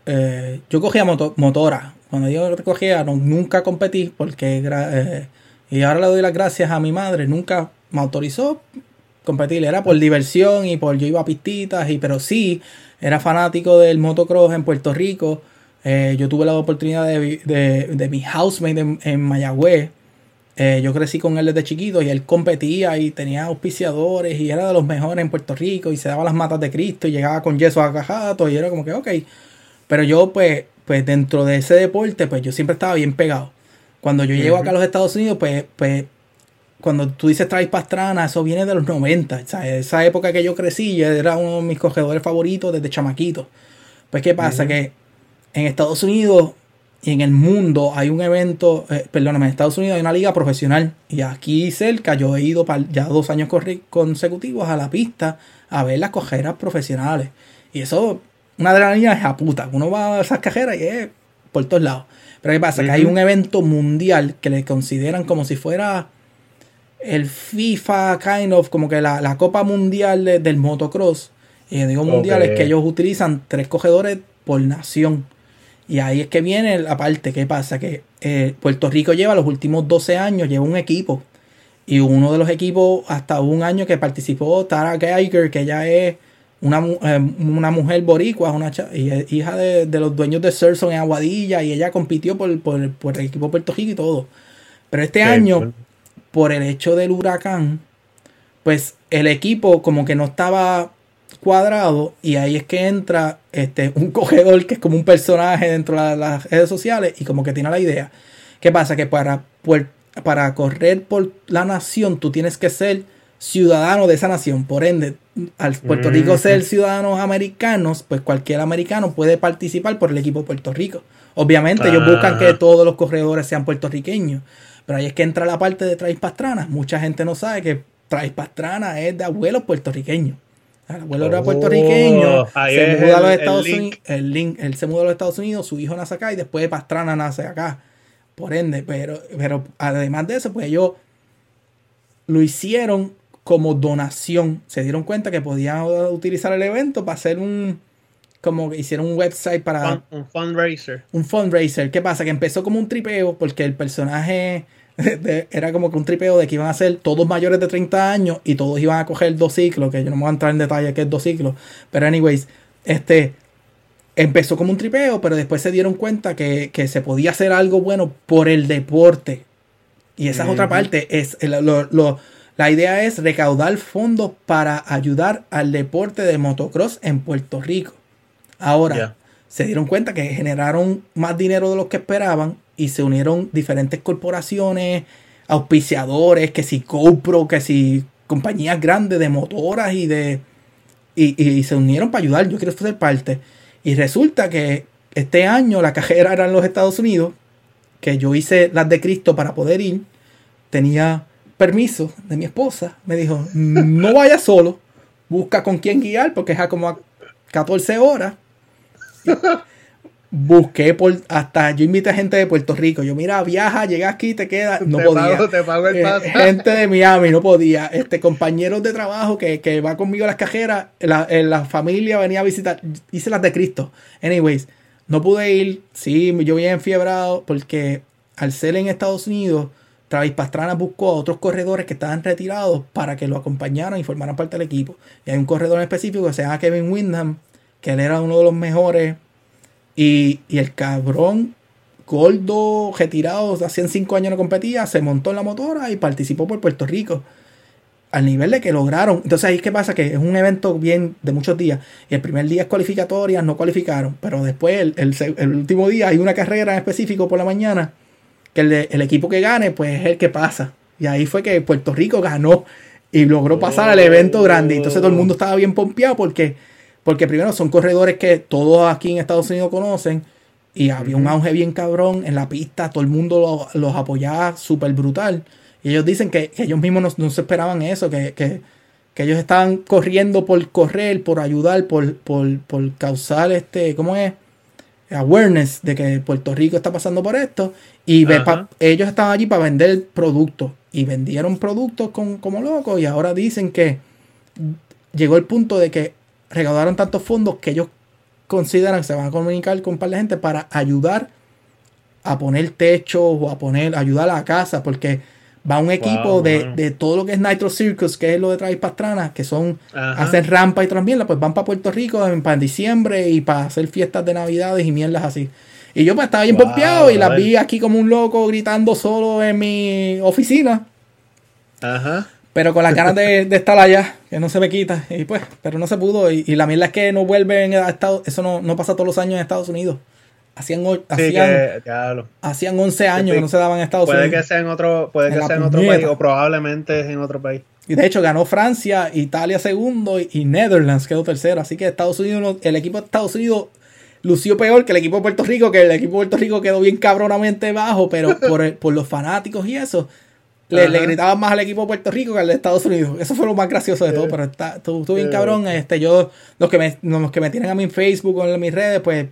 eh, yo cogía motora. Cuando yo cogía, nunca competí porque... Eh, y ahora le doy las gracias a mi madre. Nunca me autorizó competir. Era por diversión y por yo iba a pistitas. Y, pero sí, era fanático del motocross en Puerto Rico. Eh, yo tuve la oportunidad de, de, mi housemate en, Mayagüez. Eh, yo crecí con él desde chiquito y él competía y tenía auspiciadores y era de los mejores en Puerto Rico y se daba las matas de Cristo y llegaba con yeso a cajato y era como que ok. Pero yo pues, pues dentro de ese deporte pues yo siempre estaba bien pegado. Cuando yo llego acá a los Estados Unidos, pues, pues cuando tú dices Travis Pastrana, eso viene de los 90. O sea, esa época que yo crecí, yo era uno de mis cogedores favoritos desde chamaquito. Pues, ¿qué pasa? Que en Estados Unidos y en el mundo hay un evento, eh, perdóname, en Estados Unidos hay una liga profesional. Y aquí cerca yo he ido ya dos años consecutivos a la pista a ver las cojeras profesionales. Y eso, una adrenalina es a puta. Uno va a esas cajeras y es por todos lados. Pero ¿qué pasa? Que hay un evento mundial que le consideran como si fuera el FIFA, kind of, como que la, Copa Mundial del motocross. Y digo mundial es que ellos utilizan tres cogedores por nación. Y ahí es que viene la parte, ¿qué pasa? Que eh, Puerto Rico lleva los últimos 12 años, lleva un equipo. Y uno de los equipos, hasta un año que participó, Tara Geiger, que ella es una, eh, una mujer boricua, una hija de, los dueños de Serson en Aguadilla, y ella compitió por, por, el equipo Puerto Rico y todo. Pero este año, por el hecho del huracán, pues el equipo como que no estaba cuadrado y ahí es que entra este, un cogedor que es como un personaje dentro de las redes sociales y como que tiene la idea. ¿Qué pasa? Que para, para correr por la nación tú tienes que ser ciudadano de esa nación. Por ende, al Puerto Rico ser ciudadanos americanos, pues cualquier americano puede participar por el equipo de Puerto Rico. Obviamente ellos buscan que todos los corredores sean puertorriqueños. Pero ahí es que entra la parte de Travis Pastrana. Mucha gente no sabe que Travis Pastrana es de abuelo puertorriqueño. El abuelo era puertorriqueño, oh, se mudó a los Estados Unidos, el link, él se mudó a los Estados Unidos, su hijo nace acá y después Pastrana nace acá. Por ende, pero, pero además de eso, pues ellos lo hicieron como donación. Se dieron cuenta que podían utilizar el evento para hacer un, como que hicieron un website para... un fundraiser. Un fundraiser. ¿Qué pasa? Que empezó como un tripeo porque el personaje era como que un tripeo de que iban a ser todos mayores de 30 años y todos iban a coger dos ciclos, que yo no me voy a entrar en detalle qué es dos ciclos, pero anyways, este empezó como un tripeo, pero después se dieron cuenta que, se podía hacer algo bueno por el deporte. Y esa es otra parte, es la idea es recaudar fondos para ayudar al deporte de motocross en Puerto Rico. Ahora, se dieron cuenta que generaron más dinero de lo que esperaban y se unieron diferentes corporaciones, auspiciadores, que si GoPro, que si compañías grandes de motoras y de... Y, se unieron para ayudar, yo quiero ser parte. Y resulta que este año la cajera era en los Estados Unidos, que yo hice las de Cristo para poder ir, tenía permiso de mi esposa, me dijo, no vaya solo, busca con quién guiar, porque es a como a 14 horas. busqué por hasta yo invité a gente de Puerto Rico yo mira viaja llega aquí te queda no podía. eh, gente de Miami no podía. Este compañeros de trabajo que, que va conmigo a las cajeras la, eh, la, familia venía a visitar hice las de Cristo. Anyways no pude ir sí yo bien enfiebrado porque al ser en Estados Unidos Travis Pastrana buscó a otros corredores que estaban retirados para que lo acompañaran y formaran parte del equipo y hay un corredor en específico que se llama Kevin Windham que él era uno de los mejores y, el cabrón gordo, retirado, hacían cinco años no competía, se montó en la motora y participó por Puerto Rico. Al nivel de que lograron. Entonces ahí qué pasa, que es un evento bien de muchos días. Y el primer día es cualificatoria, no cualificaron. Pero después, el, último día, hay una carrera en específico por la mañana. Que el, el, equipo que gane, pues es el que pasa. Y ahí fue que Puerto Rico ganó y logró pasar al evento grande. Entonces todo el mundo estaba bien pompeado porque porque primero son corredores que todos aquí en Estados Unidos conocen. Y había un auge bien cabrón en la pista. Todo el mundo los apoyaba súper brutal. Y ellos dicen que, ellos mismos no, se esperaban eso. Que, ellos estaban corriendo por correr, por ayudar, por, por, por causar este, ¿cómo es? Awareness de que Puerto Rico está pasando por esto. Y ellos estaban allí para vender productos. Y vendieron productos como locos. Y ahora dicen que llegó el punto de que recaudaron tantos fondos que ellos consideran que se van a comunicar con un par de gente para ayudar a poner techo o a poner, ayudar a la casa, porque va un equipo de, todo lo que es Nitro Circus, que es lo de Travis Pastrana, que son, hacer rampa y también pues van para Puerto Rico para diciembre y para hacer fiestas de navidades y mierdas así. Y yo pues estaba bien wow, y las vi aquí como un loco gritando solo en mi oficina. Ajá. Pero con las ganas de, estar allá, que no se me quita. Y pues, pero no se pudo. Y, la mierda es que no vuelven a Estados Eso no, no pasa todos los años en Estados Unidos. Hacían, hacían, hacían 11 años que no se daban en Estados puede Unidos. Que sea en otro, puede que sea en otro país, o probablemente es en otro país. Y de hecho ganó Francia, Italia segundo y, Netherlands quedó tercero. Así que Estados Unidos, el equipo de Estados Unidos lució peor que el equipo de Puerto Rico, que el equipo de Puerto Rico quedó bien cabronamente bajo, pero por, por los fanáticos y eso, le, le, gritaban más al equipo de Puerto Rico que al de Estados Unidos. Eso fue lo más gracioso de todo, pero está, estuvo bien cabrón. Este, yo, los que me, los que me tienen a mí en Facebook o en mis redes, pues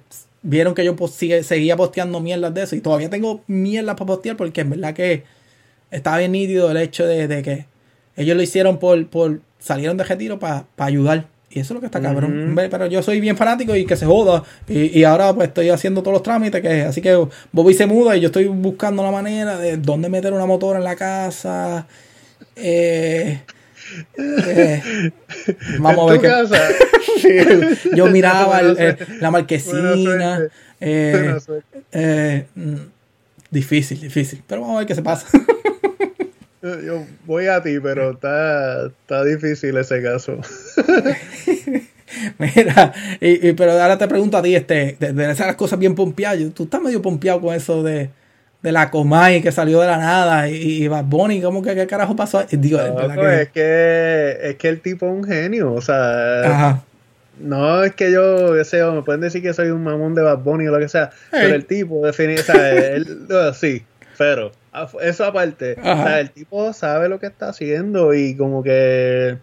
vieron que yo seguía posteando mierdas de eso. Y todavía tengo mierdas para postear porque en verdad que estaba bien nítido el hecho de, de que ellos lo hicieron por, por salieron de retiro para ayudar. Y eso es lo que está cabrón. Pero yo soy bien fanático y que se joda. Y, ahora pues estoy haciendo todos los trámites. que Así que Bobby se muda y yo estoy buscando la manera de dónde meter una motora en la casa. Eh, eh, vamos a ver qué. sí, yo miraba el, el, la marquesina. Eh, eh, mm, difícil, difícil. Pero vamos a ver qué se pasa. Yo voy a ti, pero está, está difícil ese caso. Mira, y, y, pero ahora te pregunto a ti, este, de, de esas cosas bien pompeadas, tú estás medio pompeado con eso de, de la Comay que salió de la nada y, y Bad Bunny, ¿cómo que qué carajo pasó? Digo, no, pues que... Es, que, es que el tipo es un genio, o sea, Ajá. no es que yo, ese, me pueden decir que soy un mamón de Bad Bunny o lo que sea, hey. pero el tipo, define, o sea, él, sí, pero eso aparte, Ajá. o sea, el tipo sabe lo que está haciendo y como que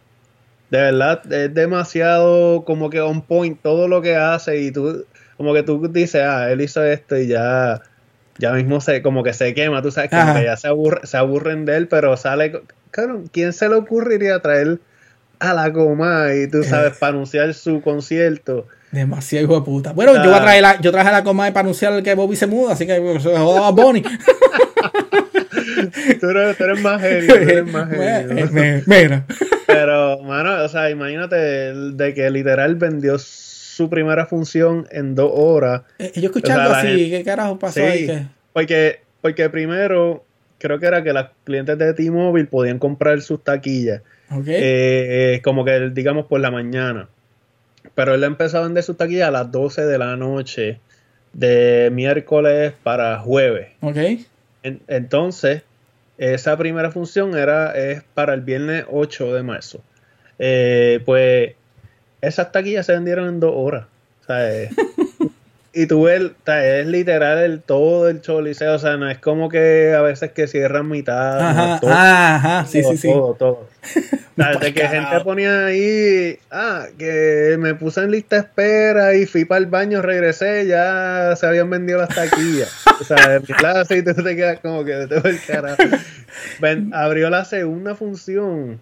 de verdad es demasiado como que on point todo lo que hace y tú como que tú dices, ah, él hizo esto y ya ya mismo se como que se quema, tú sabes, que ya se, aburre, se aburren de él, pero sale, claro, ¿quién se le ocurriría traer a la coma y tú sabes, para anunciar su concierto? Demasiado hijo de puta. Bueno, ah. yo voy a traer la, yo traje a la coma para anunciar que Bobby se muda, así que se joda a Bonnie. tú, eres, tú, eres, más genio, tú eres más genio. Mira. Pero, mano, o sea, imagínate de que literal vendió su primera función en dos horas. Eh, yo escuchando o sea, así, ¿qué carajo pasó sí, ahí? Porque, porque primero, creo que era que los clientes de T-Mobile podían comprar sus taquillas. Okay. Eh, como que, digamos, por la mañana. Pero él empezó a vender sus taquillas a las 12 de la noche, de miércoles para jueves. Ok. En, entonces, esa primera función era es para el viernes 8 de marzo. Eh, pues esas taquillas se vendieron en dos horas. ¿sabes? y tú ves, es literal el todo el choliseo, o sea, no es como que a veces que cierran mitad. Ajá, todo, ajá, sí, todo, sí, sí. Todo, todo. de que gente ponía ahí, ah, que me puse en lista de espera y fui para el baño, regresé, ya se habían vendido las taquillas. o sea, en mi clase y tú te quedas como que te el carajo. Ven, abrió la segunda función.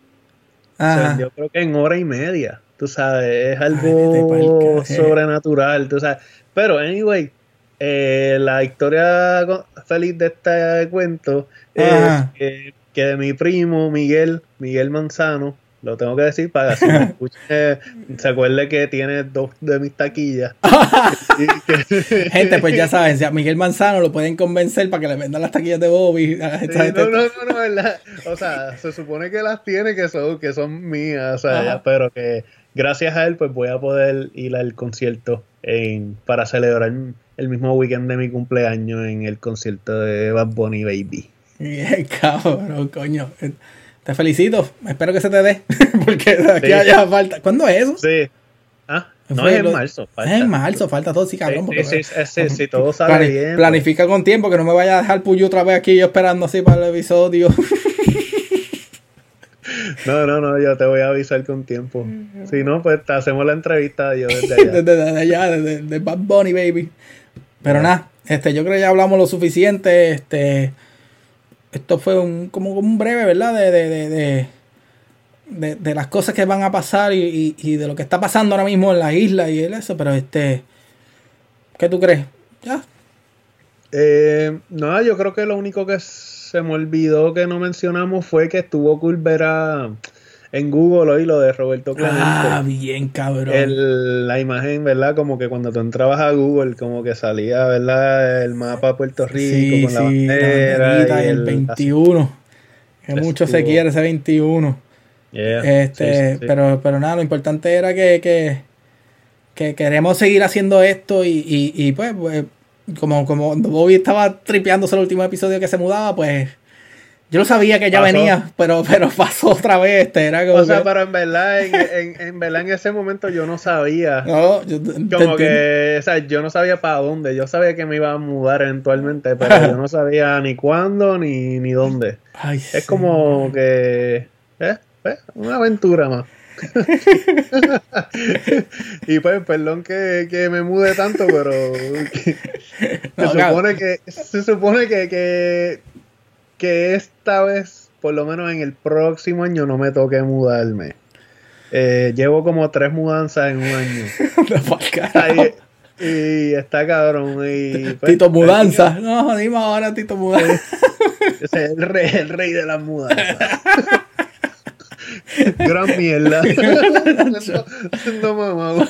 Ajá. Se vendió creo que en hora y media. Tú sabes, es algo Ay, sobrenatural, tú sabes. Pero, anyway, eh, la historia feliz de este cuento es que, que, de mi primo Miguel, Miguel Manzano, lo tengo que decir para que si me escuche, se acuerde que tiene dos de mis taquillas. Gente, pues ya saben, si a Miguel Manzano lo pueden convencer para que le vendan las taquillas de Bobby. Sí, no, no, no, no, ¿verdad? O sea, se supone que las tiene que son, que son mías, o sea, pero que gracias a él, pues voy a poder ir al concierto en, para celebrar el mismo weekend de mi cumpleaños en el concierto de Bad Bunny Baby. Bien, cabrón, coño. Te felicito. Espero que se te dé. Porque aquí sí. haya falta. ¿Cuándo es eso? Sí. Ah, no, es en marzo. Falta. Es en marzo, falta todo, sí, cabrón. Sí, sí, sí, sí, sí, todo sale Plani bien. Planifica pues. con tiempo, que no me vaya a dejar puyo otra vez aquí yo esperando así para el episodio. No, no, no, yo te voy a avisar con tiempo. Si no, pues te hacemos la entrevista yo desde allá. desde, desde, allá, desde, desde, Bad Bunny, baby. Pero nada, este, yo creo que ya hablamos lo suficiente. Este, esto fue un, como un breve, ¿verdad? De, de, de, de, de las cosas que van a pasar y, y, y, de lo que está pasando ahora mismo en la isla y eso. Pero este, ¿qué tú crees? ¿Ya? Eh, no, yo creo que lo único que se me olvidó que no mencionamos fue que estuvo cool ver a, en Google hoy lo de Roberto Clemente. Ah, bien, cabrón. El, la imagen, ¿verdad? Como que cuando tú entrabas a Google, como que salía, ¿verdad? El mapa de Puerto Rico sí, con la sí, bandera. La y el, el 21. Que mucho se quiere ese 21. Yeah, este, sí, Pero, pero nada, lo importante era que, que, que queremos seguir haciendo esto y, y, y pues, pues como, como Bobby estaba tripeándose el último episodio que se mudaba, pues yo no sabía que ya pasó. venía, pero, pero pasó otra vez. Este, era como o sea, que... pero en verdad, en, en, en, verdad, en ese momento yo no sabía. No, yo como que, o sea, yo no sabía para dónde. Yo sabía que me iba a mudar eventualmente, pero yo no sabía ni cuándo ni, ni dónde. Ay, es sí. como que, eh, eh, una aventura más. y pues, perdón que, que, me mude tanto, pero que, no, se, supone que, se supone que, que, que esta vez, por lo menos en el próximo año, no me toque mudarme. Eh, llevo como tres mudanzas en un año. y, y, está cabrón. Y, pues, Tito Mudanza. No, dime ahora Tito Mudanza. es el rey, el rey de las mudanzas. Gran mierda. no, mamá.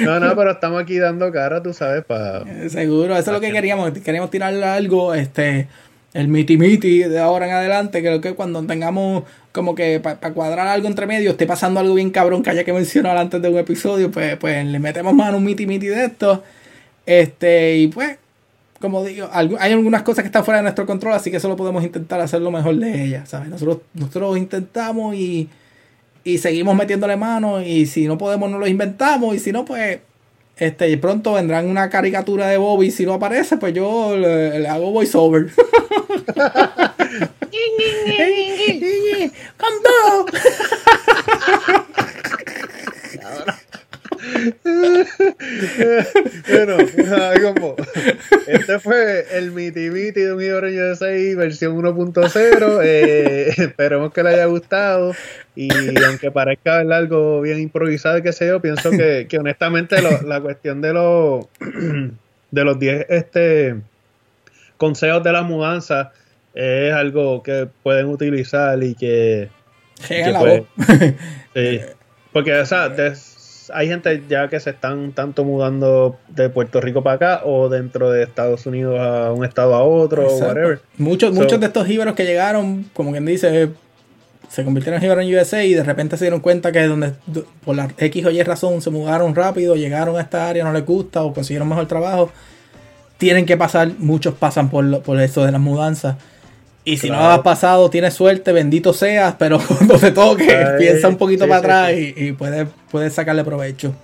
No, no, pero estamos aquí dando cara, tú sabes, para... Seguro, eso es lo que queríamos. Queríamos tirarle algo, este, el miti miti de ahora en adelante. Creo que cuando tengamos como que para cuadrar algo entre medio, esté pasando algo bien cabrón que haya que mencionar antes de un episodio, pues, pues le metemos mano un miti miti de esto. Este, y pues, como digo, hay algunas cosas que están fuera de nuestro control, así que solo podemos intentar hacer lo mejor de ellas, ¿sabes? Nosotros, nosotros intentamos y, y seguimos metiéndole mano, y si no podemos, no lo inventamos, y si no, pues, este, pronto vendrán una caricatura de Bobby, y si no aparece, pues yo le, hago voiceover. ¡Come bueno, como este fue el Miti Miti de un Hero USA versión 1.0. Eh, esperemos que le haya gustado. Y aunque parezca algo bien improvisado y que sé yo, pienso que, honestamente la cuestión de los de los 10 este, consejos de la mudanza es algo que pueden utilizar y que, porque o sea, hay gente ya que se están tanto mudando de Puerto Rico para acá o dentro de Estados Unidos a un estado a otro o whatever. Muchos, muchos de estos íberos que llegaron, como quien dice, se convirtieron en íberos en USA y de repente se dieron cuenta que donde por la X o Y razón se mudaron rápido, llegaron a esta área, no les gusta o consiguieron mejor trabajo. Tienen que pasar, muchos pasan por, por eso de las mudanzas. Y si no has pasado, tienes suerte, bendito seas, pero cuando te toque, piensa un poquito para atrás y, puedes, sacarle provecho.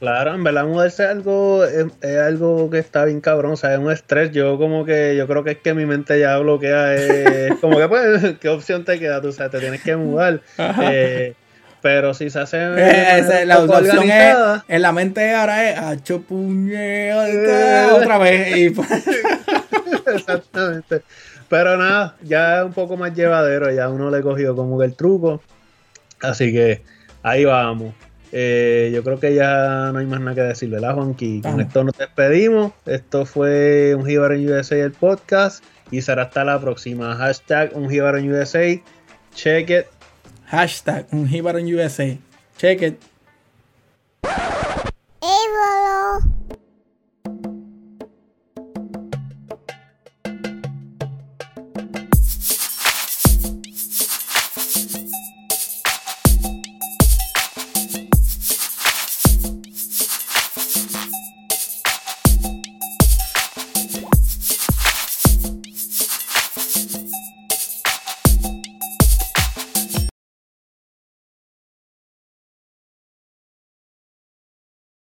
Claro, en verdad mudarse es algo, es, algo que está bien cabrón, o sea, es un estrés, yo como que, yo creo que es que mi mente ya bloquea, es como que pues, ¿qué opción te queda? Tú sabes, te tienes que mudar. Eh, pero si se hace eh, la opción es, en la mente ahora es hacho puñeta otra vez y pues. Exactamente pero nada, ya es un poco más llevadero, ya uno le cogió como que el truco. Así que ahí vamos. Eh, yo creo que ya no hay más nada que decir, ¿verdad, Juanqui? Con esto nos despedimos. Esto fue Un USA, el podcast. Y será hasta la próxima. Hashtag Un USA. Check it. Hashtag Un USA. Check it. Évalo.